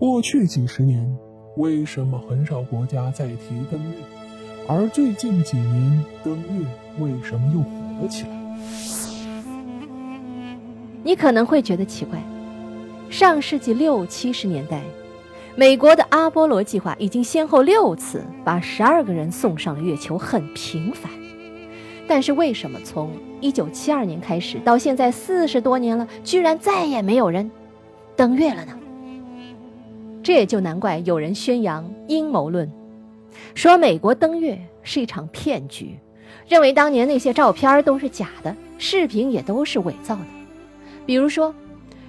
过去几十年，为什么很少国家在提登月？而最近几年，登月为什么又火了起来？你可能会觉得奇怪，上世纪六七十年代，美国的阿波罗计划已经先后六次把十二个人送上了月球，很频繁。但是为什么从一九七二年开始到现在四十多年了，居然再也没有人登月了呢？这也就难怪有人宣扬阴谋论，说美国登月是一场骗局，认为当年那些照片都是假的，视频也都是伪造的。比如说，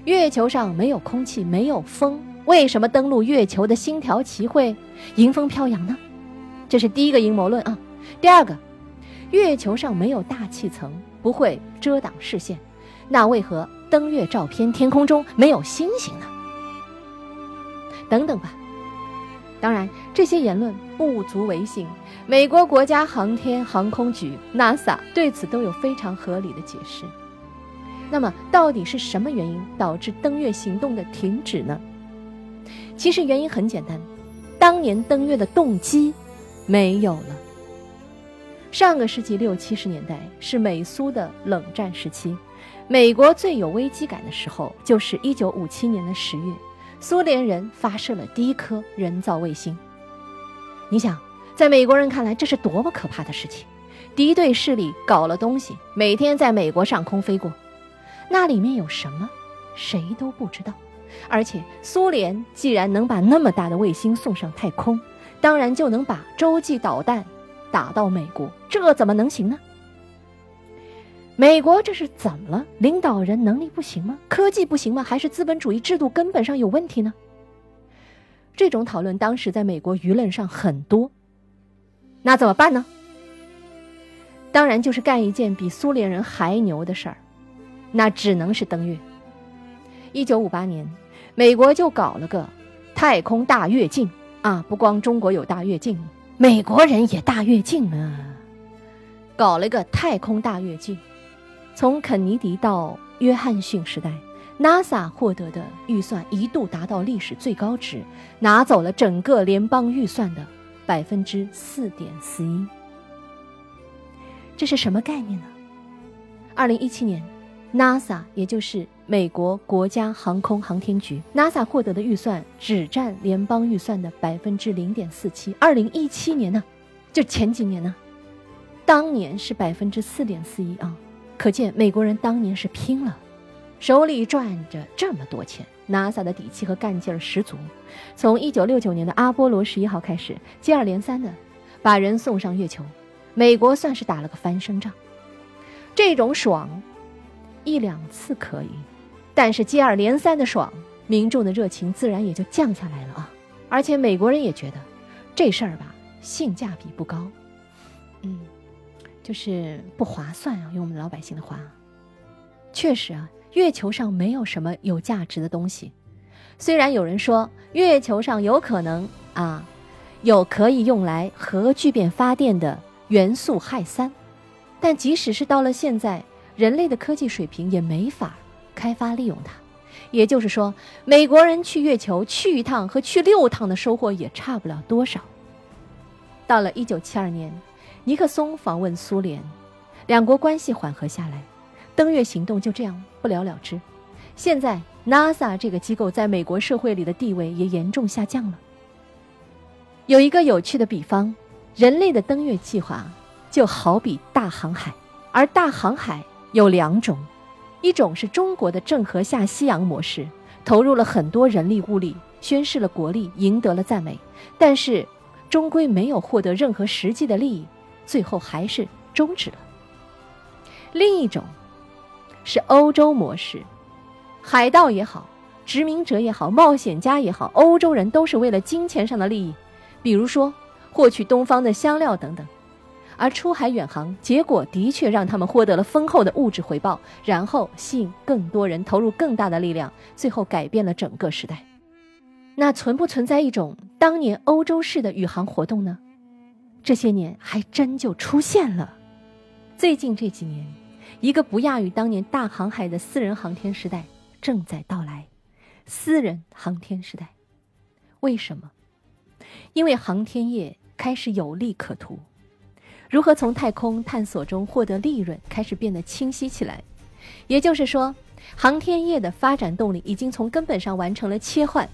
月球上没有空气，没有风，为什么登陆月球的星条旗会迎风飘扬呢？这是第一个阴谋论啊。第二个，月球上没有大气层，不会遮挡视线，那为何登月照片天空中没有星星呢？等等吧。当然，这些言论不足为信。美国国家航天航空局 NASA 对此都有非常合理的解释。那么，到底是什么原因导致登月行动的停止呢？其实原因很简单，当年登月的动机没有了。上个世纪六七十年代是美苏的冷战时期，美国最有危机感的时候就是一九五七年的十月，苏联人发射了第一颗人造卫星。你想，在美国人看来，这是多么可怕的事情！敌对势力搞了东西，每天在美国上空飞过。那里面有什么，谁都不知道。而且苏联既然能把那么大的卫星送上太空，当然就能把洲际导弹打到美国，这怎么能行呢？美国这是怎么了？领导人能力不行吗？科技不行吗？还是资本主义制度根本上有问题呢？这种讨论当时在美国舆论上很多。那怎么办呢？当然就是干一件比苏联人还牛的事儿。那只能是登月。一九五八年，美国就搞了个太空大跃进啊！不光中国有大跃进，美国人也大跃进啊！搞了个太空大跃进。从肯尼迪到约翰逊时代，NASA 获得的预算一度达到历史最高值，拿走了整个联邦预算的百分之四点四一。这是什么概念呢？二零一七年。NASA，也就是美国国家航空航天局，NASA 获得的预算只占联邦预算的百分之零点四七。二零一七年呢，就前几年呢，当年是百分之四点四一啊，可见美国人当年是拼了，手里攥着这么多钱，NASA 的底气和干劲儿十足。从一九六九年的阿波罗十一号开始，接二连三的把人送上月球，美国算是打了个翻身仗。这种爽。一两次可以，但是接二连三的爽，民众的热情自然也就降下来了啊！而且美国人也觉得这事儿吧，性价比不高，嗯，就是不划算啊。用我们老百姓的话，确实啊，月球上没有什么有价值的东西。虽然有人说月球上有可能啊，有可以用来核聚变发电的元素氦三，但即使是到了现在。人类的科技水平也没法开发利用它，也就是说，美国人去月球去一趟和去六趟的收获也差不了多少。到了一九七二年，尼克松访问苏联，两国关系缓和下来，登月行动就这样不了了之。现在，NASA 这个机构在美国社会里的地位也严重下降了。有一个有趣的比方，人类的登月计划就好比大航海，而大航海。有两种，一种是中国的郑和下西洋模式，投入了很多人力物力，宣示了国力，赢得了赞美，但是终归没有获得任何实际的利益，最后还是终止了。另一种是欧洲模式，海盗也好，殖民者也好，冒险家也好，欧洲人都是为了金钱上的利益，比如说获取东方的香料等等。而出海远航，结果的确让他们获得了丰厚的物质回报，然后吸引更多人投入更大的力量，最后改变了整个时代。那存不存在一种当年欧洲式的宇航活动呢？这些年还真就出现了。最近这几年，一个不亚于当年大航海的私人航天时代正在到来。私人航天时代，为什么？因为航天业开始有利可图，如何从太空探索中获得利润开始变得清晰起来。也就是说，航天业的发展动力已经从根本上完成了切换，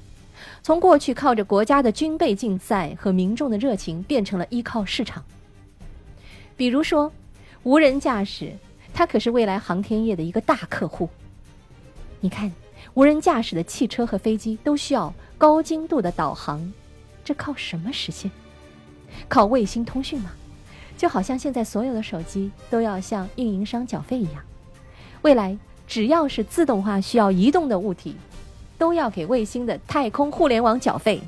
从过去靠着国家的军备竞赛和民众的热情，变成了依靠市场。比如说，无人驾驶，它可是未来航天业的一个大客户。你看，无人驾驶的汽车和飞机都需要高精度的导航，这靠什么实现？靠卫星通讯吗？就好像现在所有的手机都要向运营商缴费一样。未来只要是自动化需要移动的物体，都要给卫星的太空互联网缴费。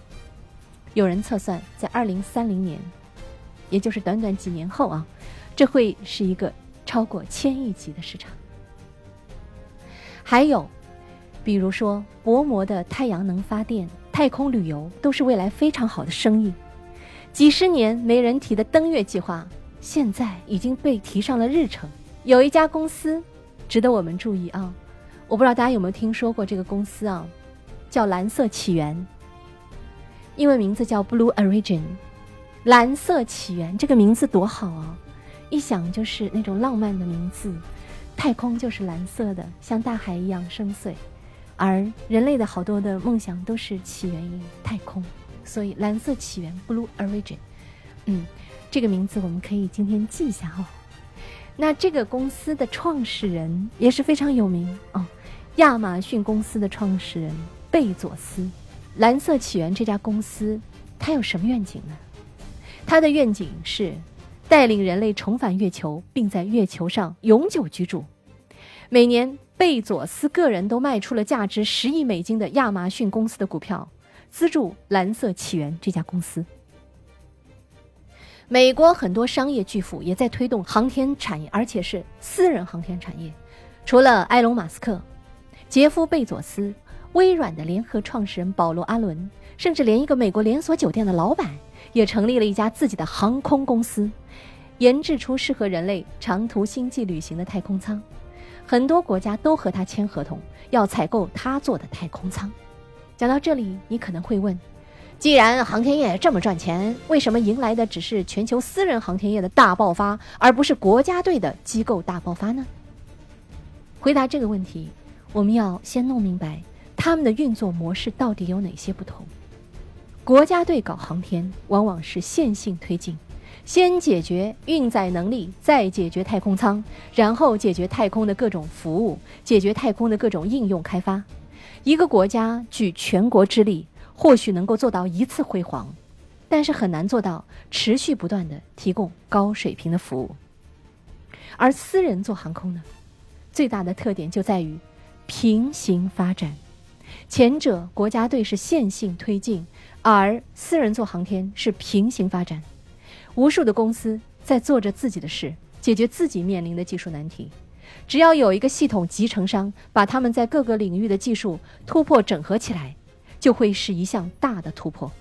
有人测算，在二零三零年，也就是短短几年后啊。这会是一个超过千亿级的市场。还有，比如说薄膜的太阳能发电、太空旅游，都是未来非常好的生意。几十年没人提的登月计划，现在已经被提上了日程。有一家公司值得我们注意啊！我不知道大家有没有听说过这个公司啊，叫蓝色起源，英文名字叫 Blue Origin。蓝色起源这个名字多好啊！一想就是那种浪漫的名字，太空就是蓝色的，像大海一样深邃，而人类的好多的梦想都是起源于太空，所以蓝色起源 （Blue Origin），嗯，这个名字我们可以今天记一下哦。那这个公司的创始人也是非常有名哦，亚马逊公司的创始人贝佐斯。蓝色起源这家公司，它有什么愿景呢？它的愿景是。带领人类重返月球，并在月球上永久居住。每年，贝佐斯个人都卖出了价值十亿美金的亚马逊公司的股票，资助蓝色起源这家公司。美国很多商业巨富也在推动航天产业，而且是私人航天产业。除了埃隆·马斯克、杰夫·贝佐斯、微软的联合创始人保罗·阿伦，甚至连一个美国连锁酒店的老板。也成立了一家自己的航空公司，研制出适合人类长途星际旅行的太空舱。很多国家都和他签合同，要采购他做的太空舱。讲到这里，你可能会问：既然航天业这么赚钱，为什么迎来的只是全球私人航天业的大爆发，而不是国家队的机构大爆发呢？回答这个问题，我们要先弄明白他们的运作模式到底有哪些不同。国家队搞航天往往是线性推进，先解决运载能力，再解决太空舱，然后解决太空的各种服务，解决太空的各种应用开发。一个国家举全国之力，或许能够做到一次辉煌，但是很难做到持续不断的提供高水平的服务。而私人做航空呢，最大的特点就在于平行发展，前者国家队是线性推进。而私人做航天是平行发展，无数的公司在做着自己的事，解决自己面临的技术难题。只要有一个系统集成商把他们在各个领域的技术突破整合起来，就会是一项大的突破。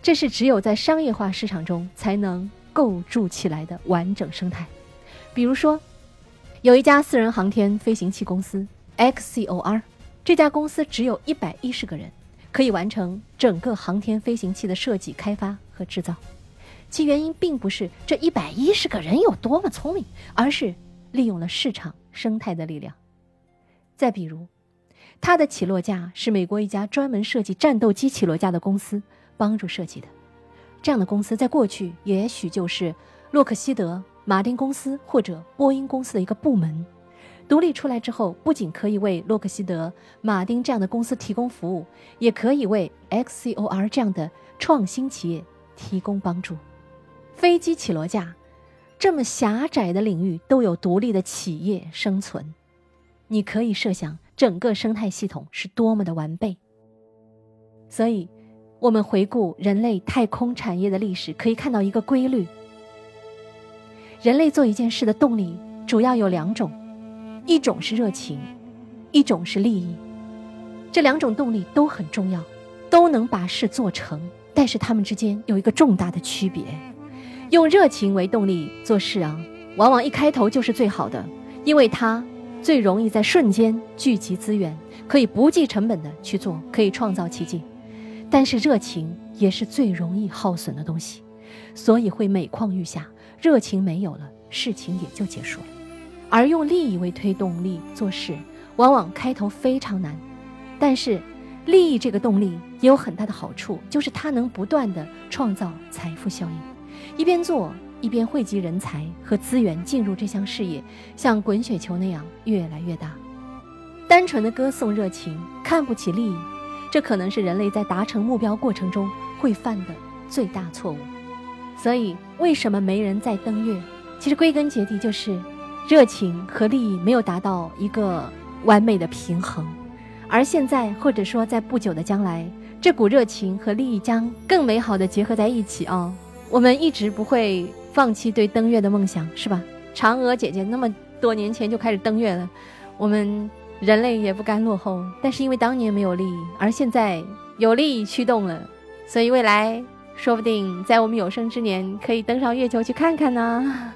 这是只有在商业化市场中才能构筑起来的完整生态。比如说，有一家私人航天飞行器公司 XCOR，这家公司只有一百一十个人。可以完成整个航天飞行器的设计、开发和制造，其原因并不是这一百一十个人有多么聪明，而是利用了市场生态的力量。再比如，它的起落架是美国一家专门设计战斗机起落架的公司帮助设计的，这样的公司在过去也许就是洛克希德、马丁公司或者波音公司的一个部门。独立出来之后，不仅可以为洛克希德、马丁这样的公司提供服务，也可以为 XCOR 这样的创新企业提供帮助。飞机起落架这么狭窄的领域都有独立的企业生存，你可以设想整个生态系统是多么的完备。所以，我们回顾人类太空产业的历史，可以看到一个规律：人类做一件事的动力主要有两种。一种是热情，一种是利益，这两种动力都很重要，都能把事做成。但是它们之间有一个重大的区别：用热情为动力做事啊，往往一开头就是最好的，因为它最容易在瞬间聚集资源，可以不计成本的去做，可以创造奇迹。但是热情也是最容易耗损的东西，所以会每况愈下。热情没有了，事情也就结束了。而用利益为推动力做事，往往开头非常难，但是利益这个动力也有很大的好处，就是它能不断的创造财富效应，一边做一边汇集人才和资源进入这项事业，像滚雪球那样越来越大。单纯的歌颂热情，看不起利益，这可能是人类在达成目标过程中会犯的最大错误。所以，为什么没人在登月？其实归根结底就是热情和利益没有达到一个完美的平衡。而现在，或者说在不久的将来，这股热情和利益将更美好的结合在一起哦！我们一直不会放弃对登月的梦想，是吧？嫦娥姐姐那么多年前就开始登月了，我们。人类也不甘落后，但是因为当年没有利益，而现在有利益驱动了，所以未来说不定在我们有生之年可以登上月球去看看呢。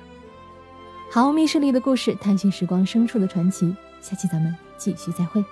好，密室里的故事，探寻时光深处的传奇，下期咱们继续再会。